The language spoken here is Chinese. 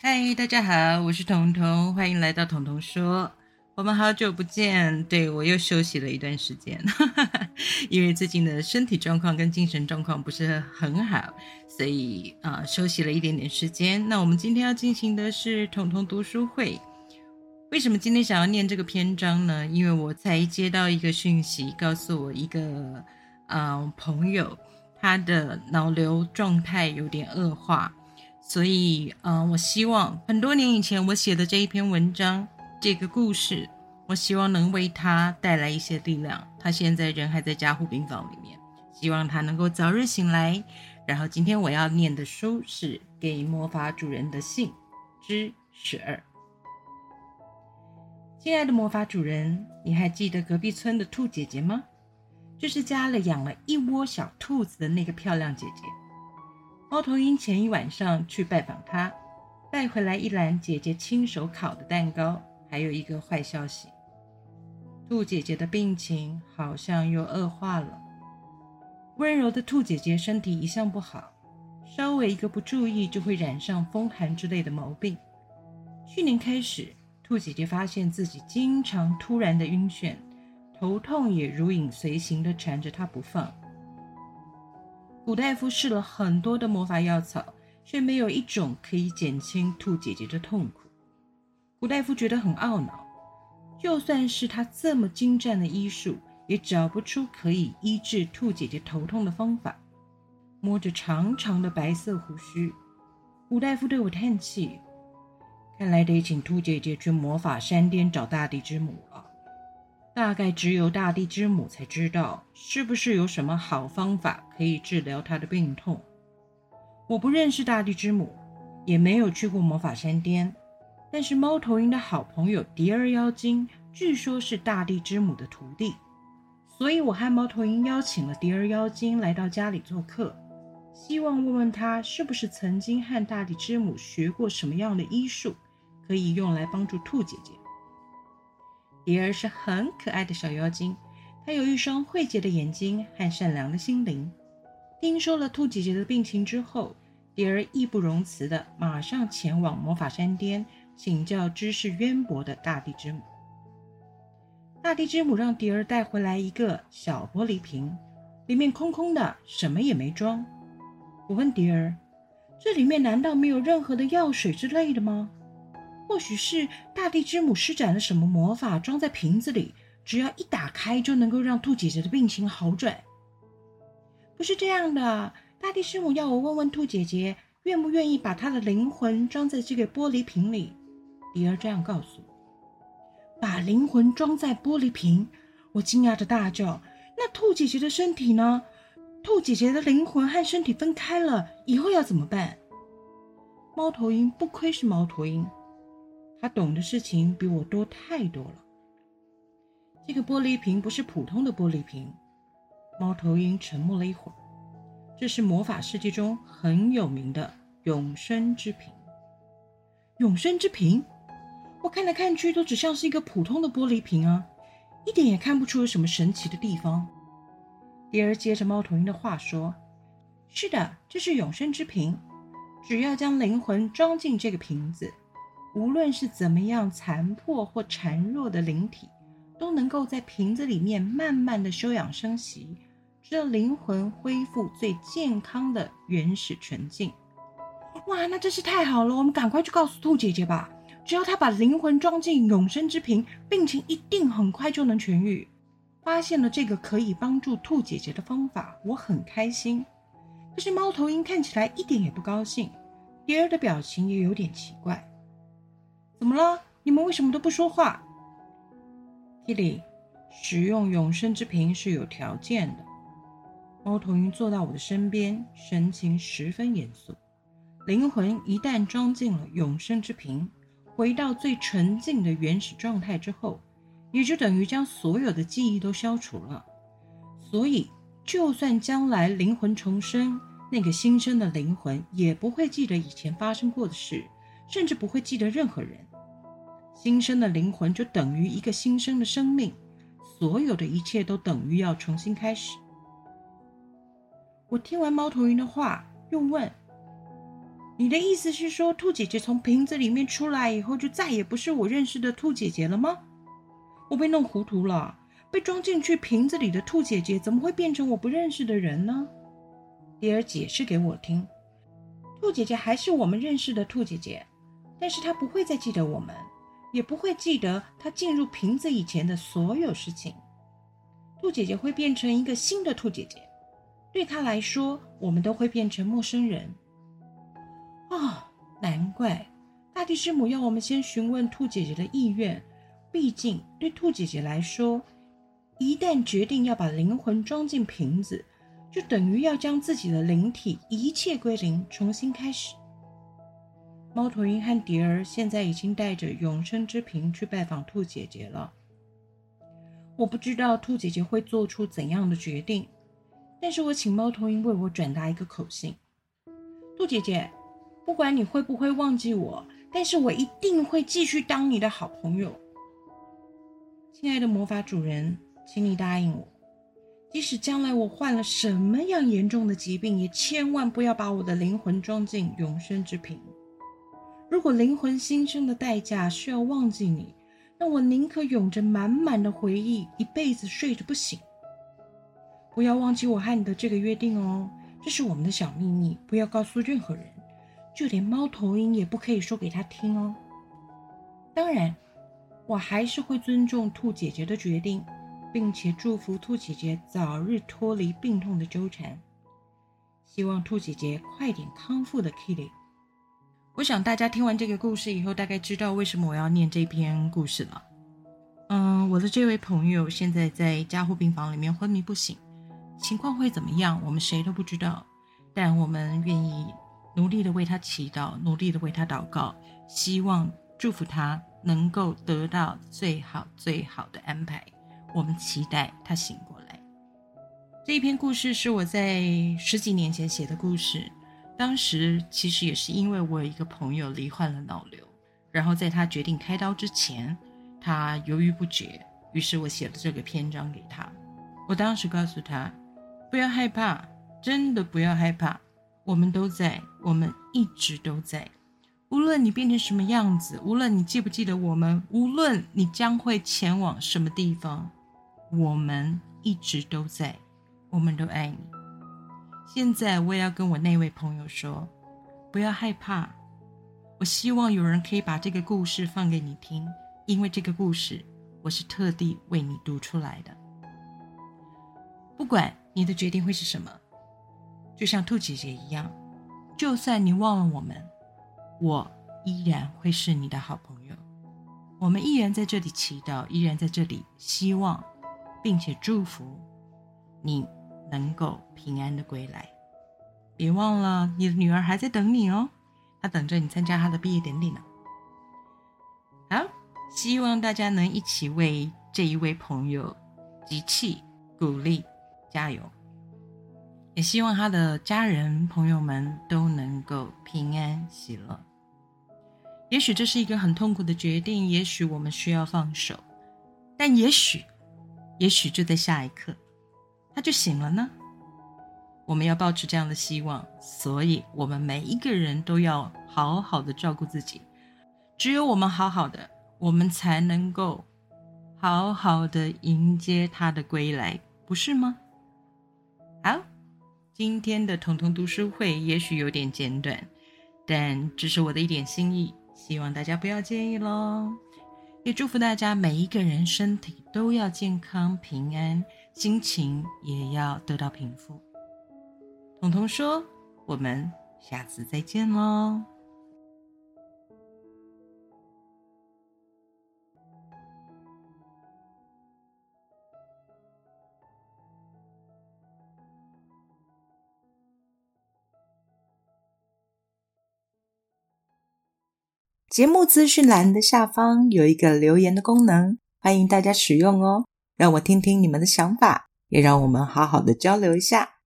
嗨，大家好，我是彤彤，欢迎来到彤彤说。我们好久不见，对我又休息了一段时间，因为最近的身体状况跟精神状况不是很好，所以啊休息了一点点时间。那我们今天要进行的是彤彤读书会。为什么今天想要念这个篇章呢？因为我才接到一个讯息，告诉我一个嗯朋友，他的脑瘤状态有点恶化，所以嗯，我希望很多年以前我写的这一篇文章。这个故事，我希望能为他带来一些力量。他现在人还在加护病房里面，希望他能够早日醒来。然后今天我要念的书是《给魔法主人的信》之十二。亲爱的魔法主人，你还记得隔壁村的兔姐姐吗？就是家里养了一窝小兔子的那个漂亮姐姐。猫头鹰前一晚上去拜访她，带回来一篮姐姐亲手烤的蛋糕。还有一个坏消息，兔姐姐的病情好像又恶化了。温柔的兔姐姐身体一向不好，稍微一个不注意就会染上风寒之类的毛病。去年开始，兔姐姐发现自己经常突然的晕眩，头痛也如影随形的缠着她不放。古大夫试了很多的魔法药草，却没有一种可以减轻兔姐姐的痛苦。古大夫觉得很懊恼，就算是他这么精湛的医术，也找不出可以医治兔姐姐头痛的方法。摸着长长的白色胡须，古大夫对我叹气：“看来得请兔姐姐去魔法山巅找大地之母了。大概只有大地之母才知道，是不是有什么好方法可以治疗她的病痛。我不认识大地之母，也没有去过魔法山巅。”但是猫头鹰的好朋友蝶儿妖精，据说是大地之母的徒弟，所以我和猫头鹰邀请了蝶儿妖精来到家里做客，希望问问他是不是曾经和大地之母学过什么样的医术，可以用来帮助兔姐姐。蝶儿是很可爱的小妖精，她有一双慧洁的眼睛和善良的心灵。听说了兔姐姐的病情之后，蝶儿义不容辞的马上前往魔法山巅。请教知识渊博的大地之母。大地之母让蝶儿带回来一个小玻璃瓶，里面空空的，什么也没装。我问蝶儿：“这里面难道没有任何的药水之类的吗？或许是大地之母施展了什么魔法，装在瓶子里，只要一打开就能够让兔姐姐的病情好转？”不是这样的，大地之母要我问问兔姐姐，愿不愿意把她的灵魂装在这个玻璃瓶里。迪儿这样告诉我：“把灵魂装在玻璃瓶。”我惊讶的大叫：“那兔姐姐的身体呢？兔姐姐的灵魂和身体分开了，以后要怎么办？”猫头鹰不愧是猫头鹰，他懂的事情比我多太多了。这个玻璃瓶不是普通的玻璃瓶。猫头鹰沉默了一会儿：“这是魔法世界中很有名的永生之瓶。永生之瓶。”我看来看去都只像是一个普通的玻璃瓶啊，一点也看不出有什么神奇的地方。蝶儿接着猫头鹰的话说：“是的，这是永生之瓶，只要将灵魂装进这个瓶子，无论是怎么样残破或孱弱的灵体，都能够在瓶子里面慢慢的休养生息，直到灵魂恢复最健康的原始纯净。”哇，那真是太好了！我们赶快去告诉兔姐姐吧。只要她把灵魂装进永生之瓶，病情一定很快就能痊愈。发现了这个可以帮助兔姐姐的方法，我很开心。可是猫头鹰看起来一点也不高兴，蝶儿的表情也有点奇怪。怎么了？你们为什么都不说话？Kitty，使用永生之瓶是有条件的。猫头鹰坐到我的身边，神情十分严肃。灵魂一旦装进了永生之瓶，回到最纯净的原始状态之后，也就等于将所有的记忆都消除了。所以，就算将来灵魂重生，那个新生的灵魂也不会记得以前发生过的事，甚至不会记得任何人。新生的灵魂就等于一个新生的生命，所有的一切都等于要重新开始。我听完猫头鹰的话，又问：“你的意思是说，兔姐姐从瓶子里面出来以后，就再也不是我认识的兔姐姐了吗？我被弄糊涂了。被装进去瓶子里的兔姐姐，怎么会变成我不认识的人呢？迪尔解释给我听，兔姐姐还是我们认识的兔姐姐，但是他不会再记得我们，也不会记得他进入瓶子以前的所有事情。兔姐姐会变成一个新的兔姐姐，对她来说，我们都会变成陌生人。哦，难怪大地师母要我们先询问兔姐姐的意愿，毕竟对兔姐姐来说，一旦决定要把灵魂装进瓶子，就等于要将自己的灵体一切归零，重新开始。猫头鹰和蝶儿现在已经带着永生之瓶去拜访兔姐姐了。我不知道兔姐姐会做出怎样的决定，但是我请猫头鹰为我转达一个口信：兔姐姐。不管你会不会忘记我，但是我一定会继续当你的好朋友。亲爱的魔法主人，请你答应我，即使将来我患了什么样严重的疾病，也千万不要把我的灵魂装进永生之瓶。如果灵魂新生的代价是要忘记你，那我宁可拥着满满的回忆，一辈子睡着不醒。不要忘记我和你的这个约定哦，这是我们的小秘密，不要告诉任何人。就连猫头鹰也不可以说给他听哦。当然，我还是会尊重兔姐姐的决定，并且祝福兔姐姐早日脱离病痛的纠缠。希望兔姐姐快点康复的 Kitty。我想大家听完这个故事以后，大概知道为什么我要念这篇故事了。嗯，我的这位朋友现在在加护病房里面昏迷不醒，情况会怎么样，我们谁都不知道。但我们愿意。努力的为他祈祷，努力的为他祷告，希望祝福他能够得到最好最好的安排。我们期待他醒过来。这一篇故事是我在十几年前写的故事，当时其实也是因为我有一个朋友罹患了脑瘤，然后在他决定开刀之前，他犹豫不决，于是我写了这个篇章给他。我当时告诉他，不要害怕，真的不要害怕。我们都在，我们一直都在。无论你变成什么样子，无论你记不记得我们，无论你将会前往什么地方，我们一直都在。我们都爱你。现在我也要跟我那位朋友说，不要害怕。我希望有人可以把这个故事放给你听，因为这个故事我是特地为你读出来的。不管你的决定会是什么。就像兔姐姐一样，就算你忘了我们，我依然会是你的好朋友。我们依然在这里祈祷，依然在这里希望，并且祝福你能够平安的归来。别忘了，你的女儿还在等你哦，她等着你参加她的毕业典礼呢。好，希望大家能一起为这一位朋友集气、鼓励、加油。也希望他的家人朋友们都能够平安喜乐。也许这是一个很痛苦的决定，也许我们需要放手，但也许，也许就在下一刻，他就醒了呢。我们要保持这样的希望，所以我们每一个人都要好好的照顾自己。只有我们好好的，我们才能够好好的迎接他的归来，不是吗？好。今天的童童读书会也许有点简短，但这是我的一点心意，希望大家不要介意喽。也祝福大家每一个人身体都要健康平安，心情也要得到平复。彤彤说：“我们下次再见喽。”节目资讯栏的下方有一个留言的功能，欢迎大家使用哦。让我听听你们的想法，也让我们好好的交流一下。